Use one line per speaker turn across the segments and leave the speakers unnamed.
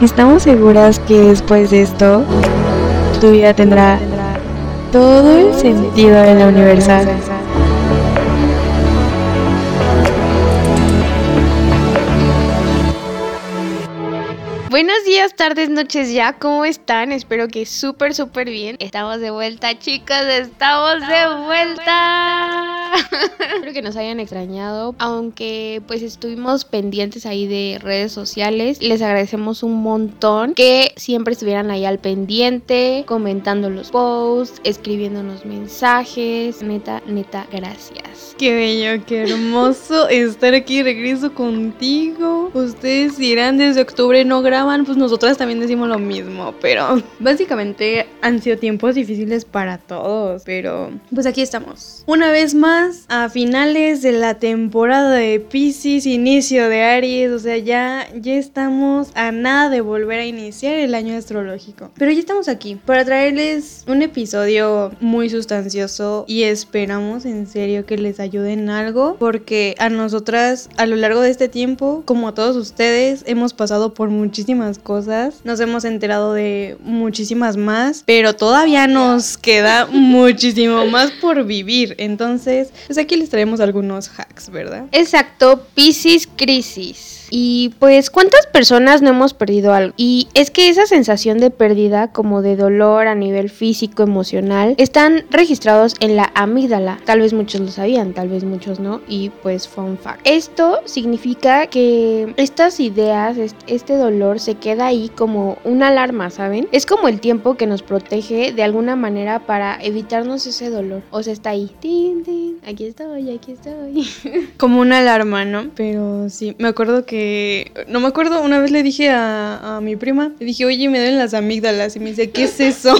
Estamos seguras que después de esto, tu vida tendrá todo el sentido de la universal.
Buenos días, tardes, noches ya, ¿cómo están? Espero que súper, súper bien. Estamos de vuelta, chicos, estamos de vuelta. Espero que nos hayan extrañado, aunque pues estuvimos pendientes ahí de redes sociales. Les agradecemos un montón que siempre estuvieran ahí al pendiente, comentando los posts, escribiéndonos mensajes. Neta, neta, gracias.
Qué bello, qué hermoso estar aquí, regreso contigo. Ustedes dirán desde octubre no pues nosotras también decimos lo mismo, pero básicamente han sido tiempos difíciles para todos, pero pues aquí estamos. Una vez más, a finales de la temporada de Pisces, inicio de Aries, o sea, ya, ya estamos a nada de volver a iniciar el año astrológico. Pero ya estamos aquí para traerles un episodio muy sustancioso y esperamos en serio que les ayuden algo, porque a nosotras a lo largo de este tiempo, como a todos ustedes, hemos pasado por muchísimas cosas, nos hemos enterado de muchísimas más, pero todavía nos queda muchísimo más por vivir. Entonces, pues aquí les traemos algunos hacks, ¿verdad?
Exacto, Pisces Crisis. Y pues, ¿cuántas personas no hemos perdido algo? Y es que esa sensación de pérdida, como de dolor a nivel físico, emocional, están registrados en la amígdala. Tal vez muchos lo sabían, tal vez muchos no. Y pues, fun fact. Esto significa que estas ideas, este dolor se queda ahí como una alarma, ¿saben? Es como el tiempo que nos protege de alguna manera para evitarnos ese dolor. O sea, está ahí. Tin, tin, aquí estoy, aquí estoy.
como una alarma, ¿no? Pero sí, me acuerdo que no me acuerdo, una vez le dije a, a mi prima, le dije, oye, me duelen las amígdalas. Y me dice, ¿qué es eso?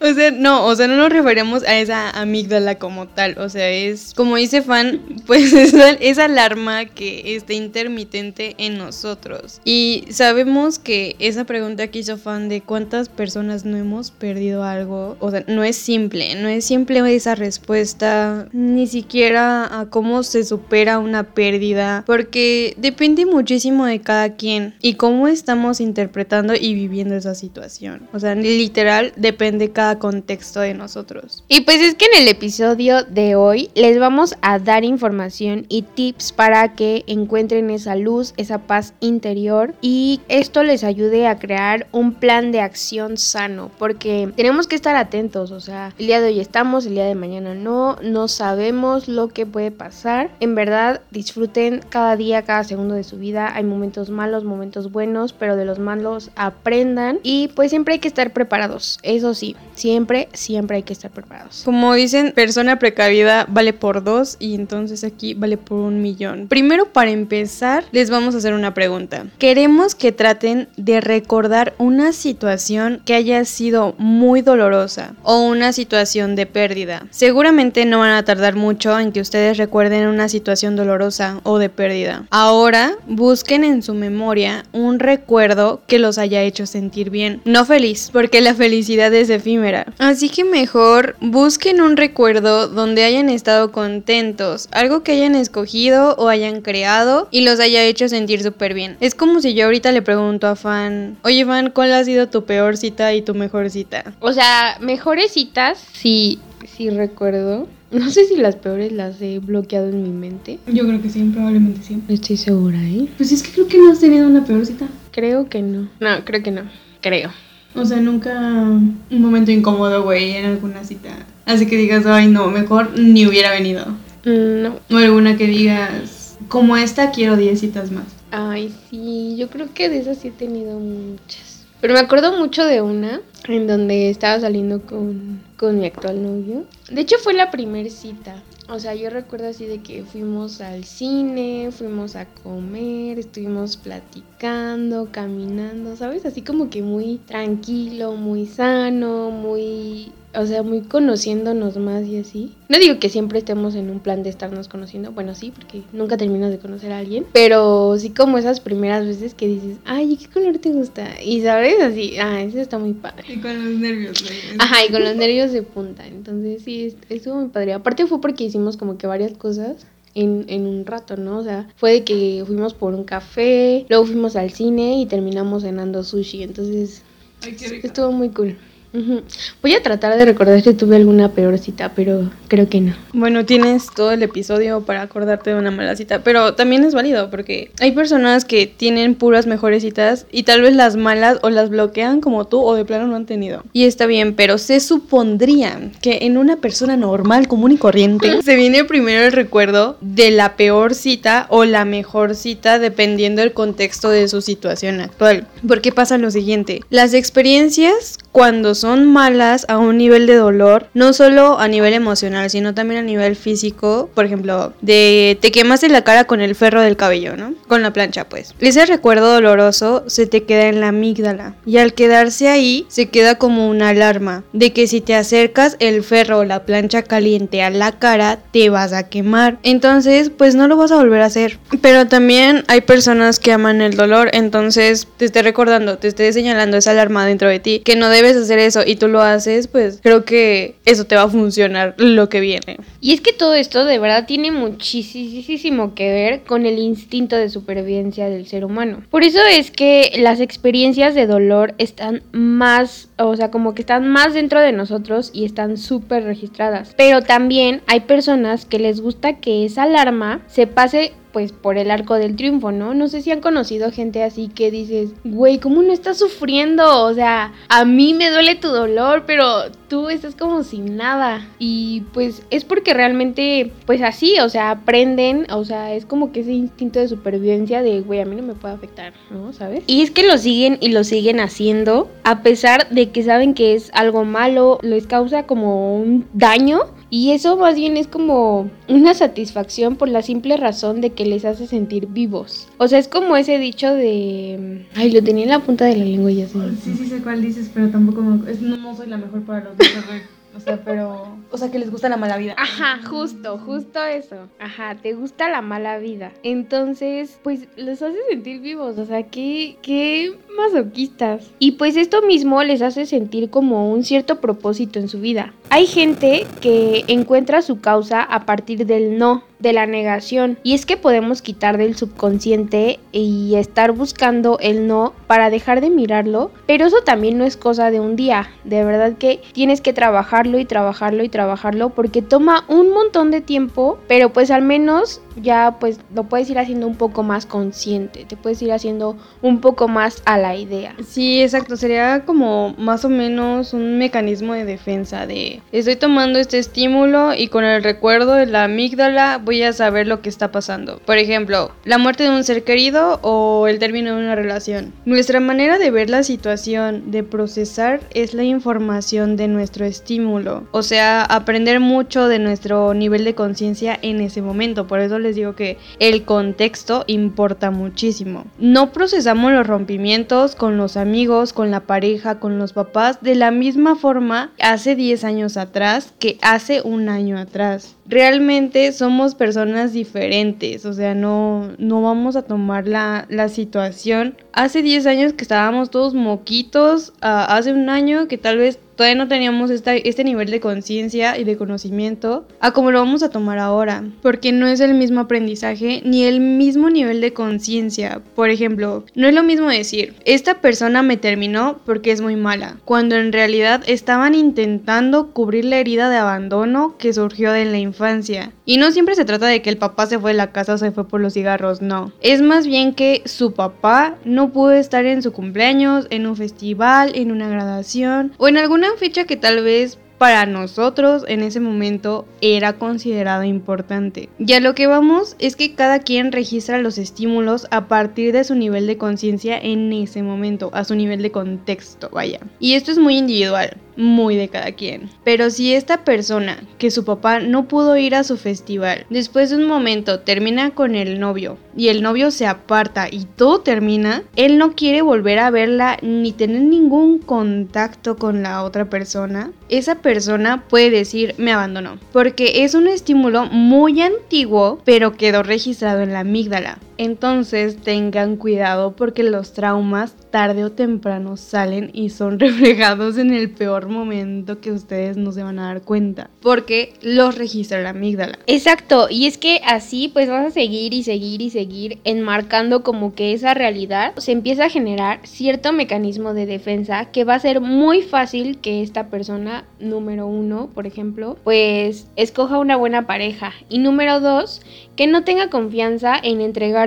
O sea, no, o sea, no nos referimos a esa amígdala como tal. O sea, es, como dice Fan, pues es esa alarma que está intermitente en nosotros. Y sabemos que esa pregunta que hizo Fan de cuántas personas no hemos perdido algo, o sea, no es simple, no es simple esa respuesta, ni siquiera a cómo se supera una pérdida, porque depende muchísimo de cada quien y cómo estamos interpretando y viviendo esa situación. O sea, literal, depende cada contexto de nosotros.
Y pues es que en el episodio de hoy les vamos a dar información y tips para que encuentren esa luz, esa paz interior y esto les ayude a crear un plan de acción sano, porque tenemos que estar atentos, o sea, el día de hoy estamos, el día de mañana no, no sabemos lo que puede pasar. En verdad, disfruten cada día, cada segundo de su vida. Hay momentos malos, momentos buenos, pero de los malos aprendan y pues siempre hay que estar preparados. Eso sí, siempre, siempre hay que estar preparados.
Como dicen, persona precavida vale por dos y entonces aquí vale por un millón. Primero, para empezar, les vamos a hacer una pregunta. Queremos que traten de recordar una situación que haya sido muy dolorosa o una situación de pérdida. Seguramente no van a tardar mucho en que ustedes recuerden una situación dolorosa o de pérdida. Ahora, busquen en su memoria un recuerdo que los haya hecho sentir bien. No feliz, porque la felicidad es efímera Así que mejor busquen un recuerdo donde hayan estado contentos, algo que hayan escogido o hayan creado y los haya hecho sentir súper bien. Es como si yo ahorita le pregunto a Fan, oye Fan, ¿cuál ha sido tu peor cita y tu mejor cita?
O sea, mejores citas, sí, sí recuerdo. No sé si las peores las he bloqueado en mi mente.
Yo creo que sí, probablemente sí.
No estoy segura, ¿eh?
Pues es que creo que no has tenido una peor cita.
Creo que no. No, creo que no. Creo.
O sea, nunca un momento incómodo, güey, en alguna cita. Así que digas, ay, no, mejor ni hubiera venido.
Mm, no.
O alguna que digas, como esta, quiero 10 citas más.
Ay, sí, yo creo que de esas sí he tenido muchas. Pero me acuerdo mucho de una en donde estaba saliendo con, con mi actual novio. De hecho, fue la primera cita. O sea, yo recuerdo así de que fuimos al cine, fuimos a comer, estuvimos platicando, caminando, ¿sabes? Así como que muy tranquilo, muy sano, muy o sea, muy conociéndonos más y así. No digo que siempre estemos en un plan de estarnos conociendo, bueno, sí, porque nunca terminas de conocer a alguien, pero sí como esas primeras veces que dices, ay, ¿qué color te gusta? Y sabes, así, ah, eso está muy padre.
Y con los nervios,
Ajá, y con los nervios de punta. Entonces sí, estuvo muy padre. Aparte fue porque hicimos como que varias cosas en, en un rato, ¿no? O sea, fue de que fuimos por un café, luego fuimos al cine y terminamos cenando sushi. Entonces, estuvo muy cool. Voy a tratar de recordar si tuve alguna peor cita, pero creo que no.
Bueno, tienes todo el episodio para acordarte de una mala cita, pero también es válido porque hay personas que tienen puras mejores citas y tal vez las malas o las bloquean como tú o de plano no han tenido. Y está bien, pero se supondría que en una persona normal, común y corriente, se viene primero el recuerdo de la peor cita o la mejor cita dependiendo del contexto de su situación actual. Porque pasa lo siguiente, las experiencias cuando son malas a un nivel de dolor, no solo a nivel emocional, sino también a nivel físico, por ejemplo, de te quemaste la cara con el ferro del cabello, ¿no? Con la plancha, pues. Ese recuerdo doloroso se te queda en la amígdala y al quedarse ahí se queda como una alarma de que si te acercas el ferro o la plancha caliente a la cara te vas a quemar. Entonces, pues no lo vas a volver a hacer. Pero también hay personas que aman el dolor, entonces te esté recordando, te esté señalando esa alarma dentro de ti que no debes hacer eso y tú lo haces, pues creo que eso te va a funcionar lo que viene.
Y es que todo esto de verdad tiene muchísimo que ver con el instinto de supervivencia del ser humano. Por eso es que las experiencias de dolor están más, o sea, como que están más dentro de nosotros y están súper registradas. Pero también hay personas que les gusta que esa alarma se pase pues por el arco del triunfo, ¿no? No sé si han conocido gente así que dices, güey, ¿cómo no estás sufriendo? O sea, a mí me duele tu dolor, pero tú estás como sin nada. Y pues es porque realmente, pues así, o sea, aprenden, o sea, es como que ese instinto de supervivencia de, güey, a mí no me puede afectar, ¿no? ¿Sabes? Y es que lo siguen y lo siguen haciendo, a pesar de que saben que es algo malo, les causa como un daño. Y eso más bien es como una satisfacción por la simple razón de que les hace sentir vivos. O sea, es como ese dicho de... Ay, lo tenía en la punta de la lengua y ya se
Sí, sí sé cuál dices, pero tampoco es- no, no soy la mejor para los. O sea, pero... O sea, que les gusta la mala vida.
Ajá, justo, justo eso. Ajá, te gusta la mala vida. Entonces, pues los hace sentir vivos, o sea, qué, qué masoquistas. Y pues esto mismo les hace sentir como un cierto propósito en su vida. Hay gente que encuentra su causa a partir del no, de la negación. Y es que podemos quitar del subconsciente y estar buscando el no para dejar de mirarlo, pero eso también no es cosa de un día. De verdad que tienes que trabajarlo y trabajarlo y trabajarlo porque toma un montón de tiempo, pero pues al menos ya pues lo puedes ir haciendo un poco más consciente, te puedes ir haciendo un poco más a la idea.
Sí, exacto. Sería como más o menos un mecanismo de defensa de estoy tomando este estímulo y con el recuerdo de la amígdala voy a saber lo que está pasando. Por ejemplo, la muerte de un ser querido o el término de una relación. Nuestra manera de ver la situación, de procesar, es la información de nuestro estímulo. O sea, aprender mucho de nuestro nivel de conciencia en ese momento. Por eso les digo que el contexto importa muchísimo. No procesamos los rompimientos con los amigos, con la pareja, con los papás de la misma forma hace 10 años atrás que hace un año atrás. Realmente somos personas diferentes, o sea, no, no vamos a tomar la, la situación. Hace 10 años que estábamos todos moquitos, ah, hace un año que tal vez todavía no teníamos este nivel de conciencia y de conocimiento a como lo vamos a tomar ahora, porque no es el mismo aprendizaje ni el mismo nivel de conciencia. Por ejemplo, no es lo mismo decir, esta persona me terminó porque es muy mala, cuando en realidad estaban intentando cubrir la herida de abandono que surgió de la infancia. Y no siempre se trata de que el papá se fue de la casa o se fue por los cigarros, no. Es más bien que su papá no pudo estar en su cumpleaños, en un festival, en una graduación o en alguna fecha que tal vez para nosotros en ese momento era considerado importante. Y a lo que vamos es que cada quien registra los estímulos a partir de su nivel de conciencia en ese momento, a su nivel de contexto, vaya. Y esto es muy individual, muy de cada quien. Pero si esta persona, que su papá no pudo ir a su festival, después de un momento termina con el novio y el novio se aparta y todo termina, él no quiere volver a verla ni tener ningún contacto con la otra persona, esa persona puede decir me abandonó. Porque es un estímulo muy antiguo, pero quedó registrado en la amígdala. Entonces tengan cuidado porque los traumas tarde o temprano salen y son reflejados en el peor momento que ustedes no se van a dar cuenta, porque los registra la amígdala.
Exacto, y es que así pues vas a seguir y seguir y seguir enmarcando como que esa realidad se empieza a generar cierto mecanismo de defensa que va a ser muy fácil que esta persona, número uno, por ejemplo, pues escoja una buena pareja y número dos, que no tenga confianza en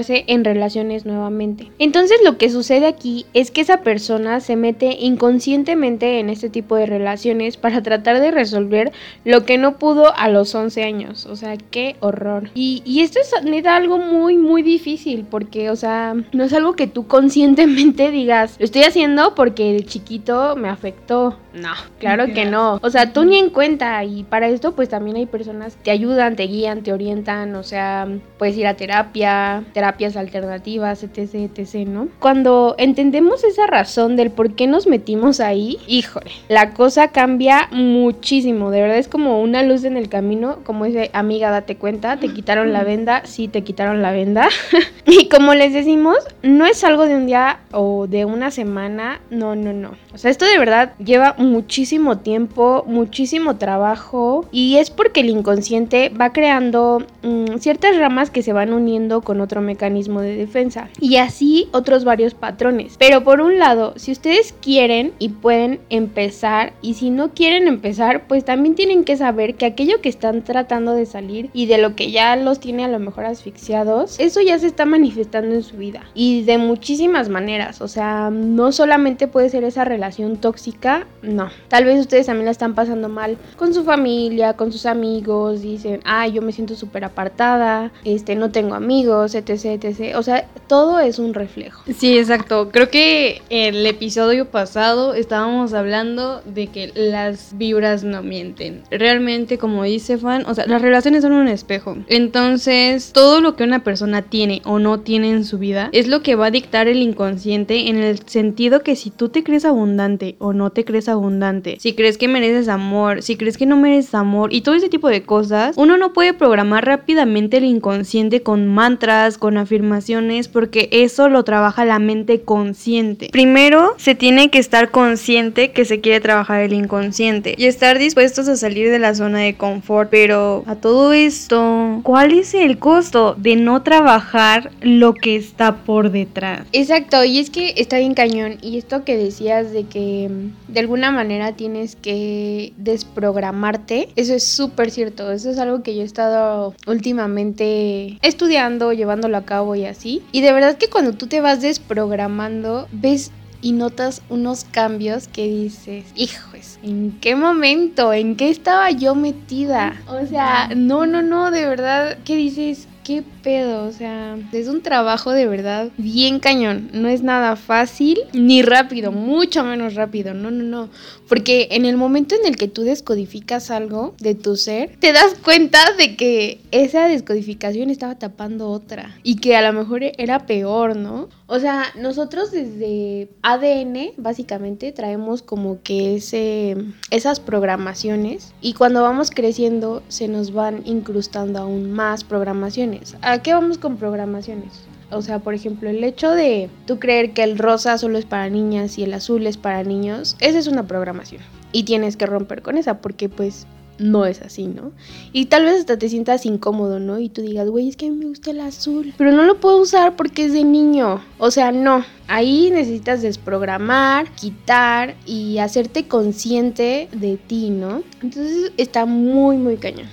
en relaciones nuevamente. Entonces lo que sucede aquí es que esa persona se mete inconscientemente en este tipo de relaciones para tratar de resolver lo que no pudo a los 11 años. O sea, qué horror. Y, y esto es neta algo muy, muy difícil porque, o sea, no es algo que tú conscientemente digas, lo estoy haciendo porque de chiquito me afectó. No, claro que no. O sea, tú ni en cuenta y para esto pues también hay personas que te ayudan, te guían, te orientan, o sea, puedes ir a terapia, terapias alternativas, etc, etc, ¿no? Cuando entendemos esa razón del por qué nos metimos ahí, híjole, la cosa cambia muchísimo, de verdad es como una luz en el camino, como dice, amiga, date cuenta, te quitaron la venda, sí, te quitaron la venda. y como les decimos, no es algo de un día o de una semana, no, no, no. O sea, esto de verdad lleva muchísimo tiempo, muchísimo trabajo y es porque el inconsciente va creando mmm, ciertas ramas que se van uniendo con otro mecanismo de defensa y así otros varios patrones. Pero por un lado, si ustedes quieren y pueden empezar y si no quieren empezar, pues también tienen que saber que aquello que están tratando de salir y de lo que ya los tiene a lo mejor asfixiados, eso ya se está manifestando en su vida y de muchísimas maneras. O sea, no solamente puede ser esa relación tóxica, no. Tal vez ustedes también la están pasando mal con su familia, con sus amigos, dicen, ay, yo me siento súper apartada, este, no tengo amigos, etc, etc. O sea, todo es un reflejo.
Sí, exacto. Creo que el episodio pasado estábamos hablando de que las vibras no mienten. Realmente, como dice Fan, o sea, las relaciones son un espejo. Entonces, todo lo que una persona tiene o no tiene en su vida es lo que va a dictar el inconsciente en el sentido que si tú te crees abundante o no te crees abundante, si crees que mereces amor, si crees que no mereces amor y todo ese tipo de cosas, uno no puede programar rápidamente el inconsciente con mantras, con afirmaciones, porque eso lo trabaja la mente consciente. Primero, se tiene que estar consciente que se quiere trabajar el inconsciente y estar dispuestos a salir de la zona de confort, pero a todo esto, ¿cuál es el costo de no trabajar lo que está por detrás?
Exacto, y es que está bien cañón y esto que decías de que mm, de alguna manera tienes que desprogramarte, eso es súper cierto, eso es algo que yo he estado últimamente estudiando, llevándolo a cabo y así. Y de verdad que cuando tú te vas desprogramando, ves y notas unos cambios que dices, hijos, ¿en qué momento? ¿En qué estaba yo metida? O sea, no, no, no, de verdad, ¿qué dices? ¿Qué pedo? O sea, es un trabajo de verdad bien cañón. No es nada fácil ni rápido, mucho menos rápido. No, no, no. Porque en el momento en el que tú descodificas algo de tu ser, te das cuenta de que esa descodificación estaba tapando otra. Y que a lo mejor era peor, ¿no? O sea, nosotros desde ADN, básicamente, traemos como que ese, esas programaciones. Y cuando vamos creciendo, se nos van incrustando aún más programaciones. ¿A qué vamos con programaciones? O sea, por ejemplo, el hecho de tú creer que el rosa solo es para niñas y el azul es para niños, esa es una programación. Y tienes que romper con esa porque pues no es así, ¿no? Y tal vez hasta te sientas incómodo, ¿no? Y tú digas, güey, es que me gusta el azul, pero no lo puedo usar porque es de niño. O sea, no. Ahí necesitas desprogramar, quitar y hacerte consciente de ti, ¿no? Entonces está muy, muy cañón.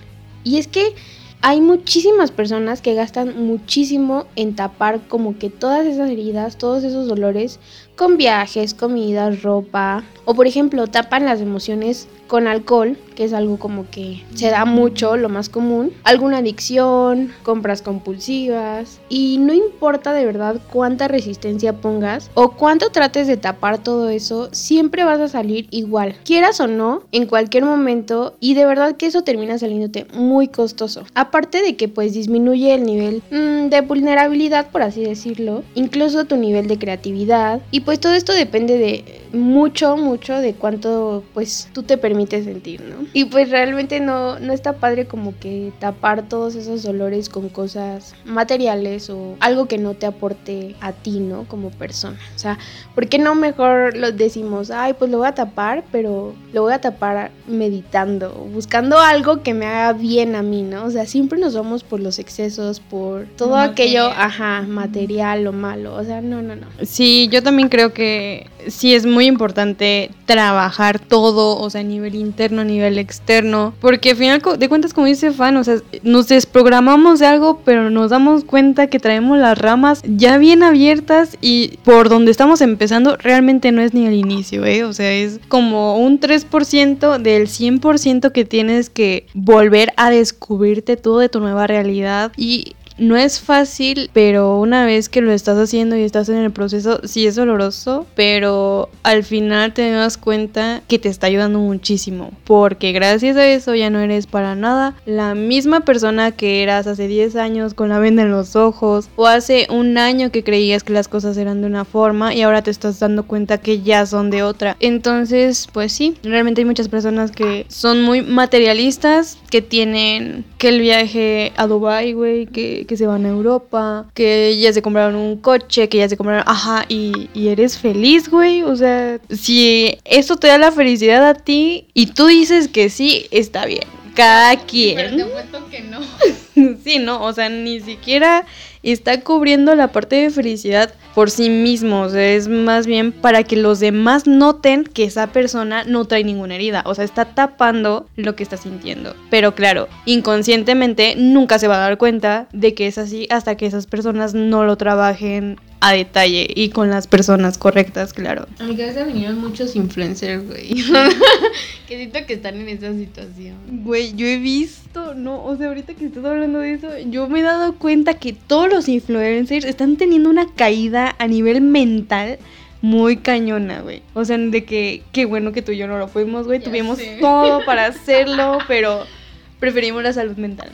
Y es que hay muchísimas personas que gastan muchísimo en tapar como que todas esas heridas, todos esos dolores con viajes, comidas, ropa o por ejemplo tapan las emociones con alcohol, que es algo como que se da mucho, lo más común, alguna adicción, compras compulsivas. Y no importa de verdad cuánta resistencia pongas o cuánto trates de tapar todo eso, siempre vas a salir igual, quieras o no, en cualquier momento. Y de verdad que eso termina saliéndote muy costoso. Aparte de que pues disminuye el nivel mmm, de vulnerabilidad, por así decirlo, incluso tu nivel de creatividad. Y pues todo esto depende de mucho, mucho de cuánto pues tú te permites sentir, ¿no? Y pues realmente no, no está padre como que tapar todos esos dolores con cosas materiales o algo que no te aporte a ti, ¿no? Como persona. O sea, ¿por qué no mejor lo decimos, ay, pues lo voy a tapar, pero lo voy a tapar meditando, buscando algo que me haga bien a mí, ¿no? O sea, siempre nos vamos por los excesos, por todo aquello, ajá, material o malo. O sea, no, no, no.
Sí, yo también creo que sí es muy importante trabajar todo, o sea, a nivel interno, a nivel externo, porque al final de cuentas, como dice Fan, o sea, nos desprogramamos de algo, pero nos damos cuenta que traemos las ramas ya bien abiertas y por donde estamos empezando realmente no es ni el inicio, ¿eh? O sea, es como un 3% del 100% que tienes que volver a descubrirte todo de tu nueva realidad y no es fácil, pero una vez que lo estás haciendo y estás en el proceso, sí es doloroso, pero al final te das cuenta que te está ayudando muchísimo, porque gracias a eso ya no eres para nada la misma persona que eras hace 10 años con la venda en los ojos, o hace un año que creías que las cosas eran de una forma y ahora te estás dando cuenta que ya son de otra. Entonces, pues sí, realmente hay muchas personas que son muy materialistas, que tienen que el viaje a Dubai, güey, que que, se van a Europa, que ya se compraron un coche, que ya se compraron, ajá, y, y eres feliz, güey. O sea, si eso te da la felicidad a ti y tú dices que sí, está bien. Cada quien.
Pero te que no.
sí, no, o sea, ni siquiera está cubriendo la parte de felicidad por sí mismo, o sea, es más bien para que los demás noten que esa persona no trae ninguna herida, o sea, está tapando lo que está sintiendo. Pero claro, inconscientemente nunca se va a dar cuenta de que es así hasta que esas personas no lo trabajen a detalle y con las personas correctas, claro.
A mi cabeza vinieron muchos influencers, güey. que siento que están en esa situación.
Güey, yo he visto, no, o sea, ahorita que estás hablando de eso, yo me he dado cuenta que todos los influencers están teniendo una caída a nivel mental muy cañona, güey. O sea, de que qué bueno que tú y yo no lo fuimos, güey. Tuvimos todo para hacerlo, pero preferimos la salud mental.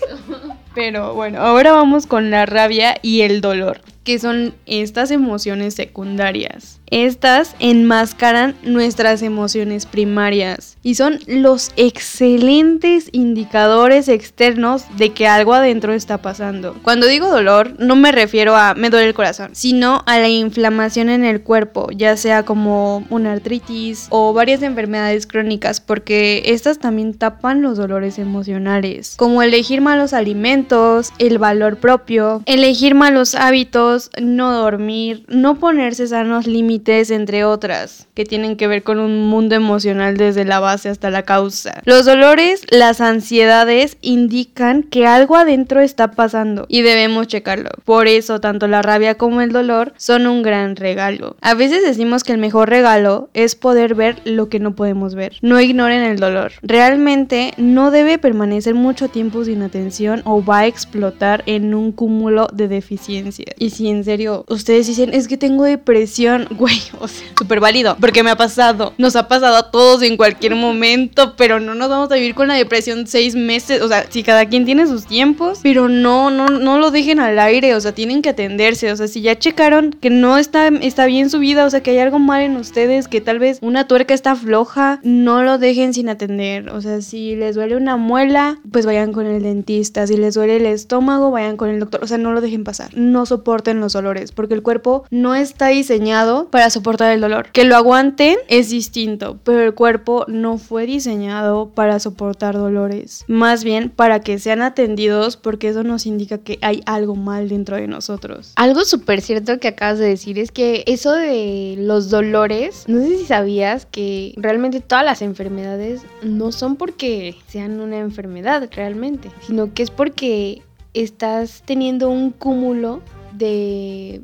pero bueno, ahora vamos con la rabia y el dolor que son estas emociones secundarias. Estas enmascaran nuestras emociones primarias y son los excelentes indicadores externos de que algo adentro está pasando. Cuando digo dolor, no me refiero a me duele el corazón, sino a la inflamación en el cuerpo, ya sea como una artritis o varias enfermedades crónicas, porque estas también tapan los dolores emocionales, como elegir malos alimentos, el valor propio, elegir malos hábitos, no dormir, no ponerse sanos límites entre otras, que tienen que ver con un mundo emocional desde la base hasta la causa. Los dolores, las ansiedades indican que algo adentro está pasando y debemos checarlo. Por eso, tanto la rabia como el dolor son un gran regalo. A veces decimos que el mejor regalo es poder ver lo que no podemos ver. No ignoren el dolor. Realmente no debe permanecer mucho tiempo sin atención o va a explotar en un cúmulo de deficiencias. Y si en serio ustedes dicen es que tengo depresión, o sea, súper válido, porque me ha pasado, nos ha pasado a todos en cualquier momento, pero no nos vamos a vivir con la depresión seis meses, o sea, si cada quien tiene sus tiempos, pero no, no, no lo dejen al aire, o sea, tienen que atenderse, o sea, si ya checaron que no está, está bien su vida, o sea, que hay algo mal en ustedes, que tal vez una tuerca está floja, no lo dejen sin atender, o sea, si les duele una muela, pues vayan con el dentista, si les duele el estómago, vayan con el doctor, o sea, no lo dejen pasar, no soporten los dolores, porque el cuerpo no está diseñado para soportar el dolor. Que lo aguanten es distinto, pero el cuerpo no fue diseñado para soportar dolores. Más bien para que sean atendidos porque eso nos indica que hay algo mal dentro de nosotros.
Algo súper cierto que acabas de decir es que eso de los dolores, no sé si sabías que realmente todas las enfermedades no son porque sean una enfermedad realmente, sino que es porque estás teniendo un cúmulo de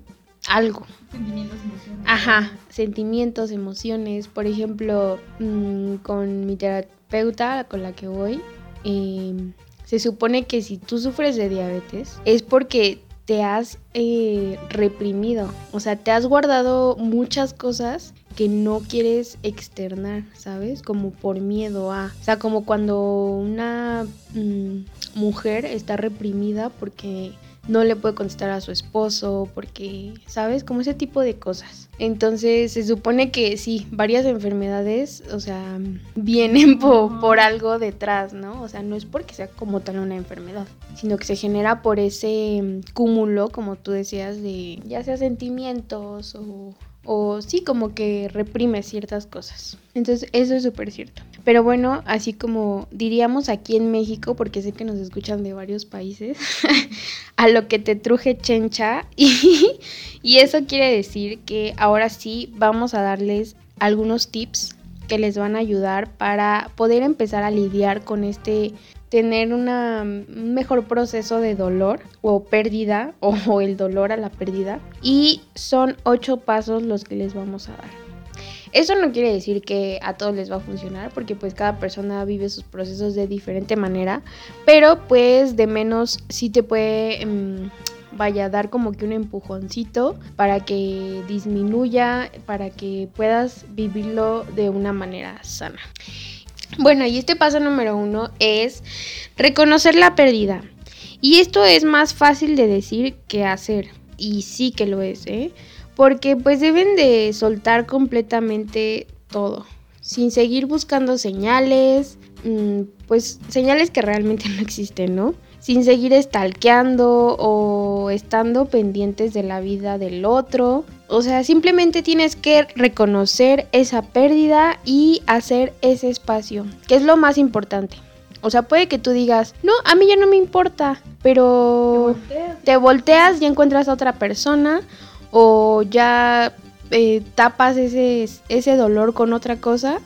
algo.
Sentimientos,
Ajá, sentimientos, emociones. Por ejemplo, mm, con mi terapeuta con la que voy, em, se supone que si tú sufres de diabetes es porque te has eh, reprimido, o sea, te has guardado muchas cosas que no quieres externar, ¿sabes? Como por miedo a, o sea, como cuando una mm, mujer está reprimida porque no le puede contestar a su esposo porque, ¿sabes? Como ese tipo de cosas. Entonces se supone que sí, varias enfermedades, o sea, vienen por, algo detrás, ¿no? O sea, no es porque sea como tal una enfermedad, sino que se genera por ese mm, cúmulo, como tú decías, de ya sea sentimientos o o sí como que reprime ciertas cosas. Entonces eso es súper cierto. Pero bueno, así como diríamos aquí en México, porque sé que nos escuchan de varios países, a lo que te truje chencha. Y, y eso quiere decir que ahora sí vamos a darles algunos tips que les van a ayudar para poder empezar a lidiar con este tener un mejor proceso de dolor o pérdida o el dolor a la pérdida. Y son ocho pasos los que les vamos a dar. Eso no quiere decir que a todos les va a funcionar porque pues cada persona vive sus procesos de diferente manera, pero pues de menos sí te puede em, vaya dar como que un empujoncito para que disminuya, para que puedas vivirlo de una manera sana. Bueno, y este paso número uno es reconocer la pérdida. Y esto es más fácil de decir que hacer. Y sí que lo es, ¿eh? Porque pues deben de soltar completamente todo. Sin seguir buscando señales. Mm, pues señales que realmente no existen, ¿no? sin seguir estalqueando o estando pendientes de la vida del otro. O sea, simplemente tienes que reconocer esa pérdida y hacer ese espacio, que es lo más importante. O sea, puede que tú digas, no, a mí ya no me importa, pero te volteas, y encuentras a otra persona o ya eh, tapas ese, ese dolor con otra cosa,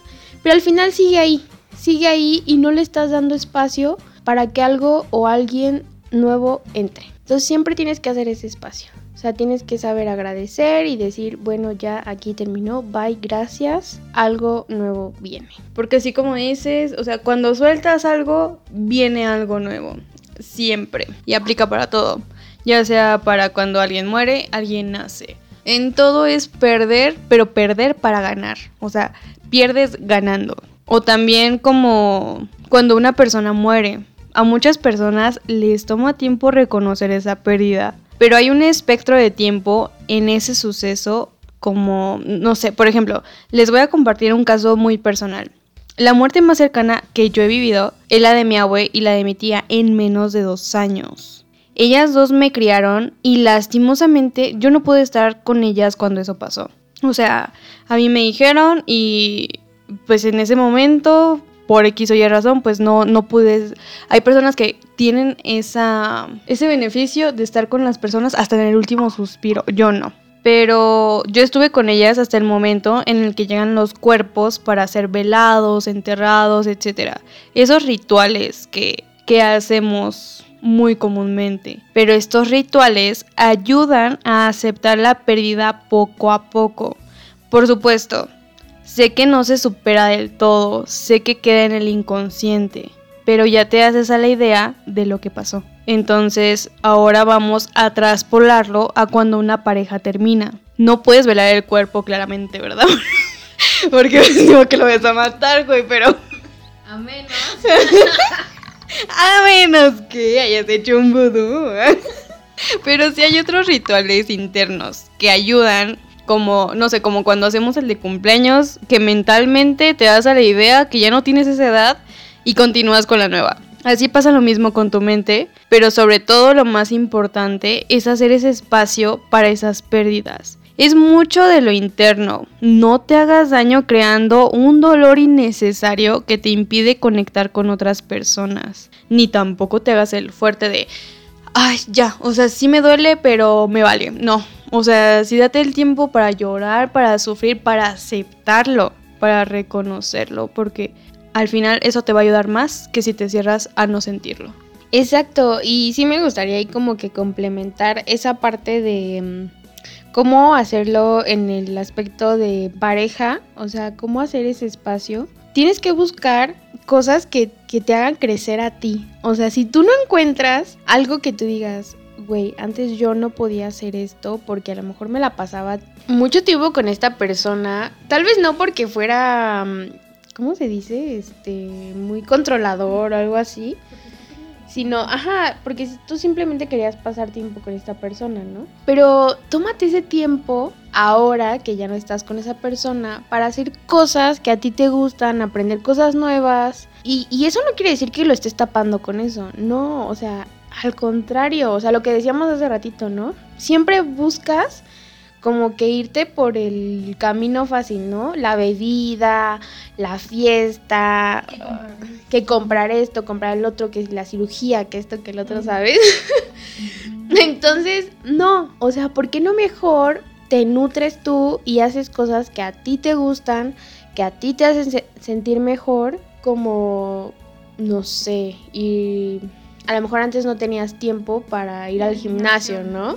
pero al final sigue ahí, sigue ahí y no le estás dando espacio para que algo o alguien nuevo entre. Entonces siempre tienes que hacer ese espacio. Sea, tienes que saber agradecer y decir, bueno, ya aquí terminó, bye, gracias, algo nuevo viene.
Porque así como dices, o sea, cuando sueltas algo, viene algo nuevo. Siempre. Y aplica para todo. Ya sea para cuando alguien muere, alguien nace. En todo es perder, pero perder para ganar. O sea, pierdes ganando. O también como cuando una persona muere a muchas personas les toma tiempo reconocer esa pérdida, pero hay un espectro de tiempo en ese suceso como, no sé, por ejemplo, les voy a compartir un caso muy personal. La muerte más cercana que yo he vivido es la de mi abue y la de mi tía en menos de dos años. Ellas dos me criaron y lastimosamente yo no pude estar con ellas cuando eso pasó. O sea, a mí me dijeron y pues en ese momento por X o Y razón, pues no, no pude. Hay personas que tienen esa, ese beneficio de estar con las personas hasta en el último suspiro. Yo no. Pero yo estuve con ellas hasta el momento en el que llegan los cuerpos para ser velados, enterrados, etc. Esos rituales que, que hacemos muy comúnmente. Pero estos rituales ayudan a aceptar la pérdida poco a poco. Por supuesto, Sé que no se supera del todo, sé que queda en el inconsciente, pero ya te haces a la idea de lo que pasó. Entonces, ahora vamos a traspolarlo a cuando una pareja termina. No puedes velar el cuerpo claramente, ¿verdad? Porque digo que lo vas a matar, güey, pero...
A menos.
a menos que hayas hecho un vudú. pero sí hay otros rituales internos que ayudan como, no sé, como cuando hacemos el de cumpleaños, que mentalmente te das a la idea que ya no tienes esa edad y continúas con la nueva. Así pasa lo mismo con tu mente, pero sobre todo lo más importante es hacer ese espacio para esas pérdidas. Es mucho de lo interno. No te hagas daño creando un dolor innecesario que te impide conectar con otras personas. Ni tampoco te hagas el fuerte de, ay, ya, o sea, sí me duele, pero me vale. No, o sea, sí date el tiempo para llorar, para sufrir, para aceptarlo, para reconocerlo, porque al final eso te va a ayudar más que si te cierras a no sentirlo.
Exacto, y sí me gustaría ahí como que complementar esa parte de mm, cómo hacerlo en el aspecto de pareja, o sea, cómo hacer ese espacio. Tienes que buscar cosas que, que te hagan crecer a ti. O sea, si tú no encuentras algo que tú digas, güey, antes yo no podía hacer esto porque a lo mejor me la pasaba mucho tiempo con esta persona. Tal vez no porque fuera, mm, ¿cómo se dice? Este, muy controlador o algo así. sino, ajá, porque tú simplemente querías pasar tiempo con esta persona, ¿no? Pero tómate ese tiempo ahora que ya no estás con esa persona para hacer cosas que a ti te gustan, aprender cosas nuevas. Y, y eso no quiere decir que lo estés tapando con eso, no, o sea, al contrario, o sea, lo que decíamos hace ratito, ¿no? Siempre buscas como que irte por el camino fácil, ¿no? La bebida, la fiesta, que comprar esto, comprar el otro, que es la cirugía, que esto, que el otro, ¿sabes? Entonces, no, o sea, ¿por qué no mejor te nutres tú y haces cosas que a ti te gustan, que a ti te hacen sentir mejor, como, no sé, y a lo mejor antes no tenías tiempo para ir al gimnasio, ¿no?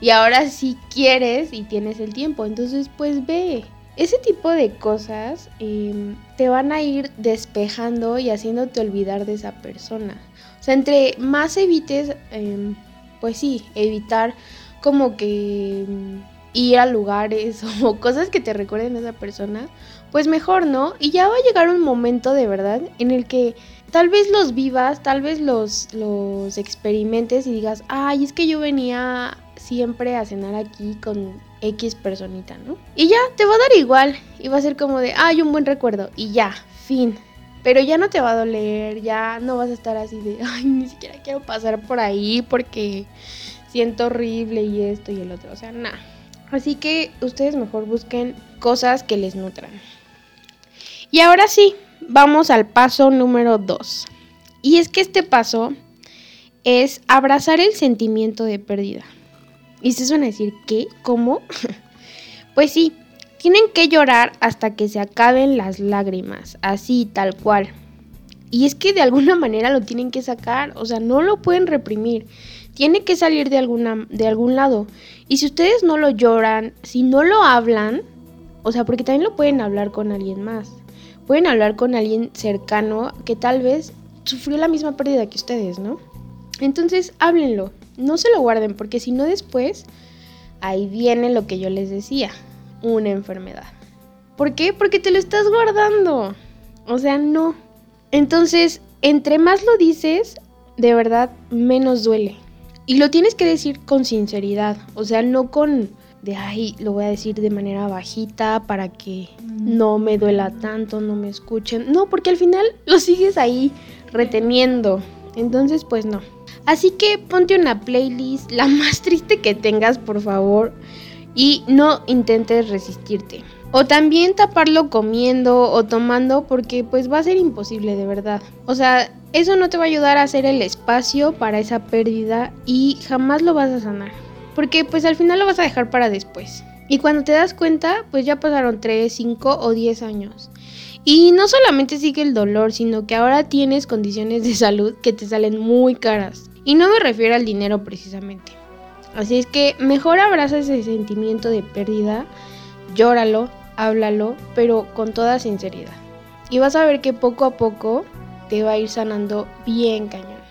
Y ahora sí quieres y tienes el tiempo, entonces pues ve. Ese tipo de cosas em, te van a ir despejando y haciéndote olvidar de esa persona. O sea, entre más evites, em, pues sí, evitar como que em, ir a lugares o cosas que te recuerden a esa persona, pues mejor, ¿no? Y ya va a llegar un momento de verdad en el que tal vez los vivas, tal vez los, los experimentes y digas, ay, es que yo venía siempre a cenar aquí con X personita, ¿no? Y ya, te va a dar igual. Y va a ser como de, ay, un buen recuerdo. Y ya, fin. Pero ya no te va a doler, ya no vas a estar así de, ay, ni siquiera quiero pasar por ahí porque siento horrible y esto y el otro. O sea, nada. Así que ustedes mejor busquen cosas que les nutran. Y ahora sí, vamos al paso número 2. Y es que este paso es abrazar el sentimiento de pérdida. Y se suena decir, ¿qué? ¿Cómo? pues sí, tienen que llorar hasta que se acaben las lágrimas, así, tal cual. Y es que de alguna manera lo tienen que sacar, o sea, no lo pueden reprimir. Tiene que salir de, alguna, de algún lado. Y si ustedes no lo lloran, si no lo hablan, o sea, porque también lo pueden hablar con alguien más. Pueden hablar con alguien cercano que tal vez sufrió la misma pérdida que ustedes, ¿no? Entonces, háblenlo, no se lo guarden porque si no después, ahí viene lo que yo les decía, una enfermedad. ¿Por qué? Porque te lo estás guardando. O sea, no. Entonces, entre más lo dices, de verdad, menos duele. Y lo tienes que decir con sinceridad. O sea, no con de, ay, lo voy a decir de manera bajita para que no me duela tanto, no me escuchen. No, porque al final lo sigues ahí reteniendo. Entonces, pues no. Así que ponte una playlist, la más triste que tengas, por favor, y no intentes resistirte. O también taparlo comiendo o tomando porque pues va a ser imposible de verdad. O sea, eso no te va a ayudar a hacer el espacio para esa pérdida y jamás lo vas a sanar. Porque pues al final lo vas a dejar para después. Y cuando te das cuenta, pues ya pasaron 3, 5 o 10 años. Y no solamente sigue el dolor, sino que ahora tienes condiciones de salud que te salen muy caras. Y no me refiero al dinero precisamente. Así es que mejor abraza ese sentimiento de pérdida, llóralo, háblalo, pero con toda sinceridad. Y vas a ver que poco a poco te va a ir sanando bien cañón.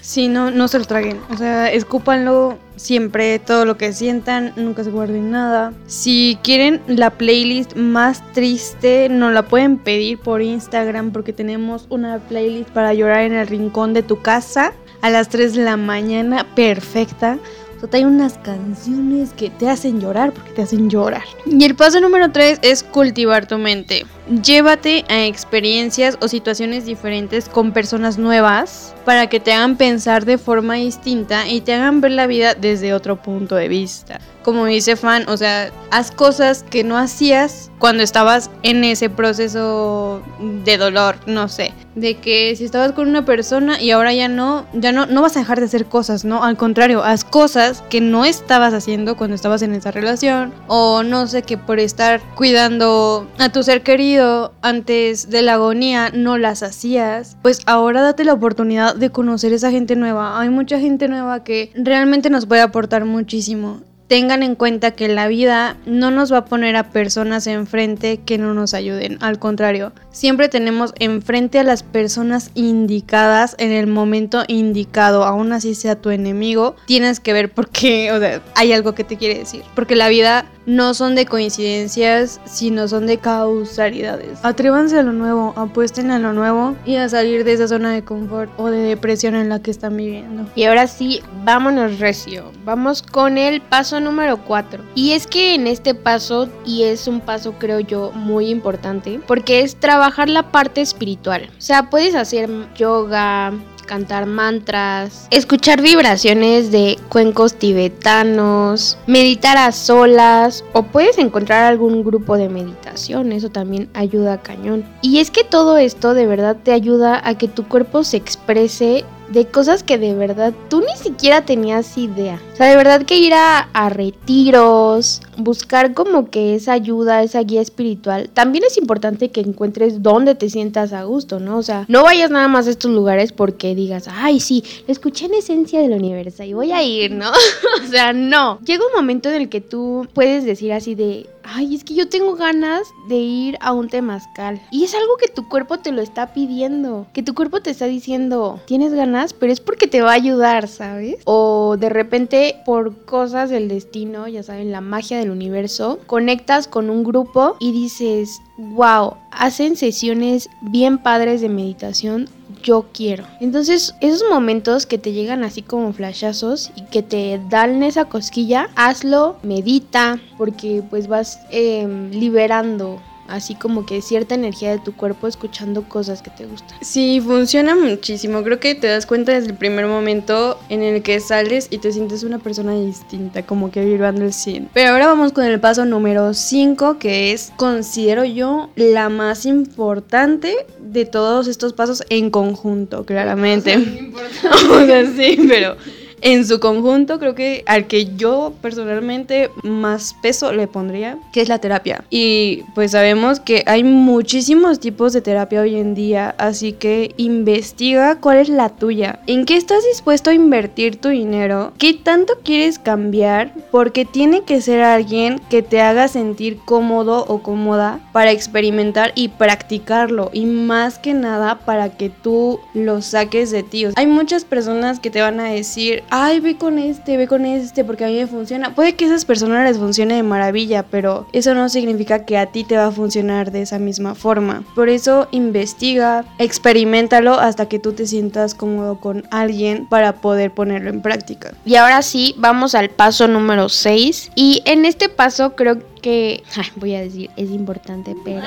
Sí, no, no se lo traguen. O sea, escúpanlo siempre, todo lo que sientan, nunca se guarden nada. Si quieren la playlist más triste, nos la pueden pedir por Instagram porque tenemos una playlist para llorar en el rincón de tu casa a las 3 de la mañana, perfecta. O hay unas canciones que te hacen llorar porque te hacen llorar. Y el paso número 3 es cultivar tu mente. Llévate a experiencias o situaciones diferentes con personas nuevas para que te hagan pensar de forma distinta y te hagan ver la vida desde otro punto de vista. Como dice Fan, o sea, haz cosas que no hacías cuando estabas en ese proceso de dolor, no sé, de que si estabas con una persona y ahora ya no, ya no, no vas a dejar de hacer cosas, ¿no? Al contrario, haz cosas que no estabas haciendo cuando estabas en esa relación o no sé, que por estar cuidando a tu ser querido antes de la agonía no las hacías, pues ahora date la oportunidad de conocer esa gente nueva. Hay mucha gente nueva que realmente nos puede aportar muchísimo tengan en cuenta que la vida no nos va a poner a personas enfrente que no nos ayuden. Al contrario, siempre tenemos enfrente a las personas indicadas en el momento indicado. Aún así sea tu enemigo, tienes que ver por qué, o sea, hay algo que te quiere decir. Porque la vida no son de coincidencias, sino son de causalidades. Atrévanse a lo nuevo, apuesten a lo nuevo y a salir de esa zona de confort o de depresión en la que están viviendo.
Y ahora sí, vámonos recio. Vamos con el paso número 4. Y es que en este paso, y es un paso creo yo muy importante, porque es trabajar la parte espiritual. O sea, puedes hacer yoga, cantar mantras, escuchar vibraciones de cuencos tibetanos, meditar a solas o puedes encontrar algún grupo de meditación, eso también ayuda a cañón. Y es que todo esto de verdad te ayuda a que tu cuerpo se exprese de cosas que de verdad tú ni siquiera tenías idea. O sea, de verdad que ir a, retiros, buscar como que esa ayuda, esa guía espiritual. También es importante que encuentres dónde te sientas a gusto, ¿no? O sea, no vayas nada más a estos lugares porque digas, ay, sí, lo escuché en Esencia del Universo y voy a ir, ¿no? o sea, no. Llega un momento en el que tú puedes decir así de, ay, es que yo tengo ganas de ir a un temazcal. Y es algo que tu cuerpo te lo está pidiendo, que tu cuerpo te está diciendo, tienes ganas, pero es porque te va a ayudar, ¿sabes? O de repente por cosas del destino, ya saben, la magia del universo, conectas con un grupo y dices, wow, hacen sesiones bien padres de meditación yo quiero. Entonces, esos momentos que te llegan así como flashazos y que te dan esa cosquilla, hazlo, medita, porque pues vas em, liberando así como que cierta energía de tu cuerpo escuchando cosas que te gustan.
Sí, funciona muchísimo. Creo que te das cuenta desde el primer momento en el que sales y te sientes una persona distinta, como que vibrando el 100. Pero ahora vamos con el paso número 5, que es, considero yo, la más importante de todos estos pasos en conjunto, claramente. o sea, sí, pero en su conjunto creo que al que yo personalmente más peso le pondría, que es la terapia. Y pues sabemos que hay muchísimos tipos de terapia hoy en día, así que investiga cuál es la tuya, en qué estás dispuesto a invertir tu dinero, qué tanto quieres cambiar, porque tiene que ser alguien que te haga sentir cómodo o cómoda para experimentar y practicarlo y más que nada para que tú lo saques de ti. hay muchas personas que te van a decir, ay, ve con este, ve con este, porque a mí me funciona. Puede que a esas personas les funcione de maravilla, pero eso no significa que a ti te va a funcionar de esa misma forma. Por eso investiga, experimentalo hasta que tú te sientas cómodo con alguien para poder ponerlo en práctica.
Y ahora sí, vamos al paso número 6. Y en este paso creo que voy a decir, es importante, pero...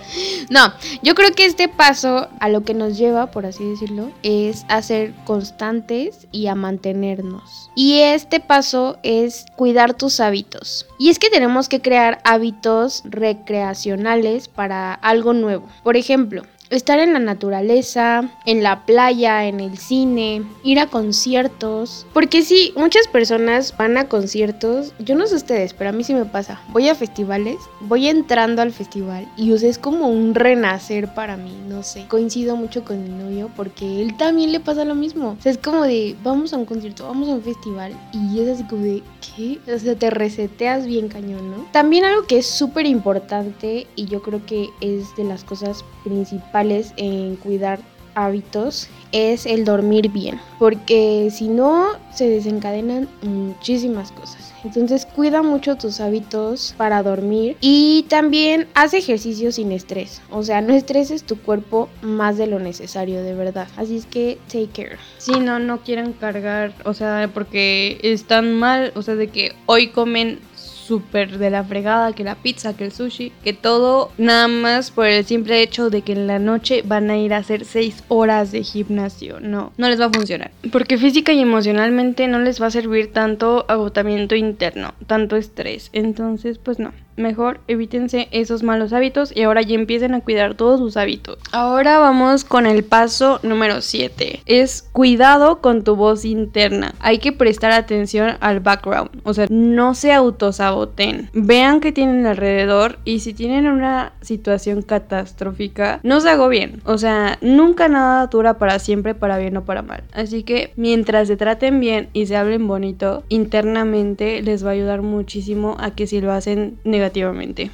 no, yo creo que este paso a lo que nos lleva, por así decirlo, es a ser constantes y a mantenernos. Y este paso es cuidar tus hábitos. Y es que tenemos que crear hábitos recreacionales para algo nuevo. Por ejemplo, estar en la naturaleza, en la playa, en el cine, ir a conciertos. Porque sí, muchas personas van a conciertos, yo no sé ustedes, pero a mí sí me pasa. Voy a festivales, voy entrando al festival y es como un renacer para mí, no sé. Coincido mucho con mi novio porque él también le pasa lo mismo. O sea, es como de, vamos a un concierto, vamos a un festival y es así como de, ¿qué? O sea, te reseteas bien cañón, ¿no? También algo que es súper importante y yo creo que es de las cosas principales en cuidar hábitos es el dormir bien, porque si no se desencadenan muchísimas cosas. Entonces cuida mucho tus hábitos para dormir y también haz ejercicio sin estrés. O sea, no estreses tu cuerpo más de lo necesario, de verdad. Así es que take care.
Si no, no quieren cargar, o sea, porque están mal, o sea, de que hoy comen súper de la fregada, que la pizza, que el sushi, que todo nada más por el simple hecho de que en la noche van a ir a hacer 6 horas de gimnasio. No, no les va a funcionar. Porque física y emocionalmente no les va a servir tanto agotamiento interno, tanto estrés. Entonces, pues no mejor evítense esos malos hábitos y ahora ya empiecen a cuidar todos sus hábitos. Ahora vamos con el paso número 7. Es cuidado con tu voz interna. Hay que prestar atención al background. O sea, no se autosaboten. Vean qué tienen alrededor y si tienen una situación catastrófica, no se bien O sea, nunca nada dura para siempre, para bien o para mal. Así que mientras se traten bien y se hablen bonito, internamente les va a ayudar muchísimo a que si lo hacen negativamente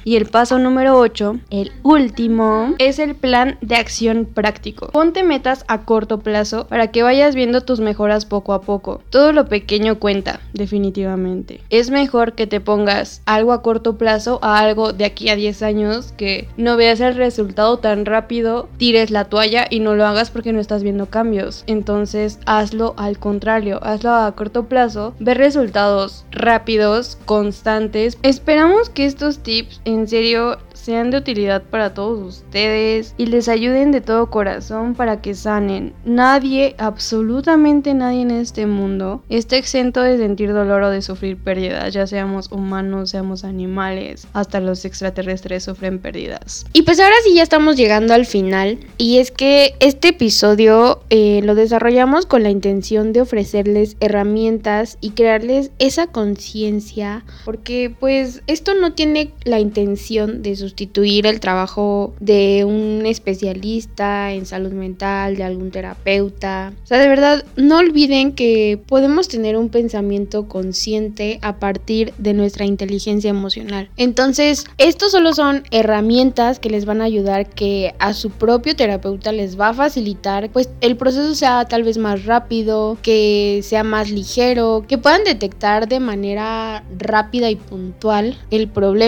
Y el paso número 8, el último, es el plan de acción práctico. Ponte metas a corto plazo para que vayas viendo tus mejoras poco a poco. Todo lo pequeño cuenta, definitivamente. Es mejor que te pongas algo a corto plazo a algo de aquí a 10 años que no veas el resultado tan rápido, tires la toalla y no lo hagas porque no estás viendo cambios. Entonces hazlo al contrario, hazlo a corto plazo, ver resultados rápidos, constantes. Esperamos que estos tips en serio sean de utilidad para todos ustedes y les ayuden de todo corazón para que sanen. Nadie, absolutamente nadie en este mundo está exento de sentir dolor o de sufrir pérdidas, ya seamos humanos, seamos animales, hasta los extraterrestres sufren pérdidas.
Y pues ahora sí ya estamos llegando al final y es que este episodio eh, lo desarrollamos con la intención de ofrecerles herramientas y crearles esa conciencia porque pues esto no tiene la intención de sus sustituir el trabajo de un especialista en salud mental, de algún terapeuta. O sea, de verdad, no olviden que podemos tener un pensamiento consciente a partir de nuestra inteligencia emocional. Entonces, estos solo son herramientas que les van a ayudar que a su propio terapeuta les va a facilitar, pues el proceso sea tal vez más rápido, que sea más ligero, que puedan detectar de manera rápida y puntual el problema,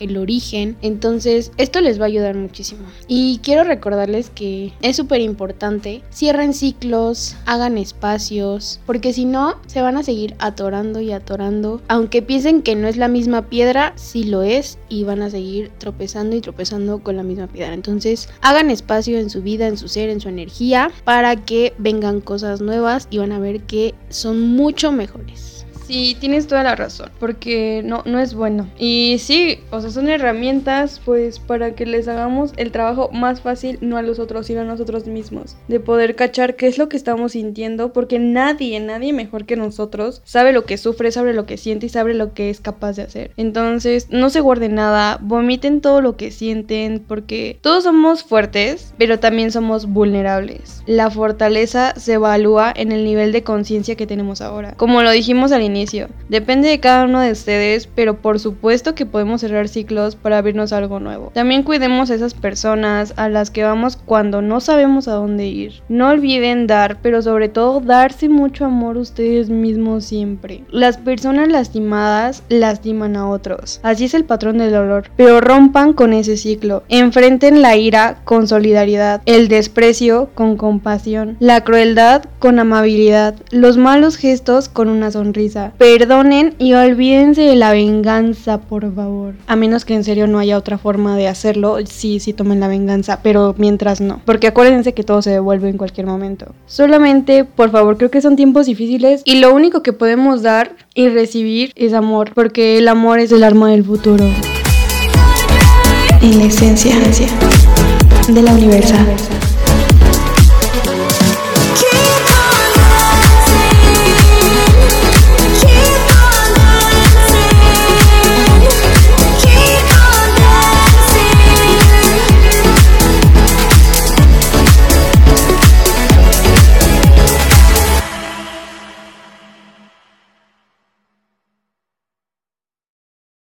el origen. Entonces, esto les va a ayudar muchísimo. Y quiero recordarles que es súper importante, cierren ciclos, hagan espacios, porque si no, se van a seguir atorando y atorando. Aunque piensen que no es la misma piedra, sí lo es y van a seguir tropezando y tropezando con la misma piedra. Entonces, hagan espacio en su vida, en su ser, en su energía, para que vengan cosas nuevas y van a ver que son mucho mejores.
Sí, tienes toda la razón, porque no, no es bueno. Y sí, o sea, son herramientas pues para que les hagamos el trabajo más fácil, no a los otros, sino a nosotros mismos. De poder cachar qué es lo que estamos sintiendo, porque nadie, nadie mejor que nosotros sabe lo que sufre, sabe lo que siente y sabe lo que es capaz de hacer. Entonces, no se guarden nada, vomiten todo lo que sienten, porque todos somos fuertes, pero también somos vulnerables. La fortaleza se evalúa en el nivel de conciencia que tenemos ahora. Como lo dijimos al inicio, Depende de cada uno de ustedes, pero por supuesto que podemos cerrar ciclos para abrirnos algo nuevo. También cuidemos a esas personas a las que vamos cuando no sabemos a dónde ir. No olviden dar, pero sobre todo darse mucho amor ustedes mismos siempre. Las personas lastimadas lastiman a otros. Así es el patrón del dolor. Pero rompan con ese ciclo. Enfrenten la ira con solidaridad, el desprecio con compasión, la crueldad con amabilidad, los malos gestos con una sonrisa Perdonen y olvídense de la venganza, por favor. A menos que en serio no haya otra forma de hacerlo, sí, sí tomen la venganza, pero mientras no. Porque acuérdense que todo se devuelve en cualquier momento. Solamente, por favor, creo que son tiempos difíciles y lo único que podemos dar y recibir es amor, porque el amor es el arma del futuro.
En la esencia de la universal.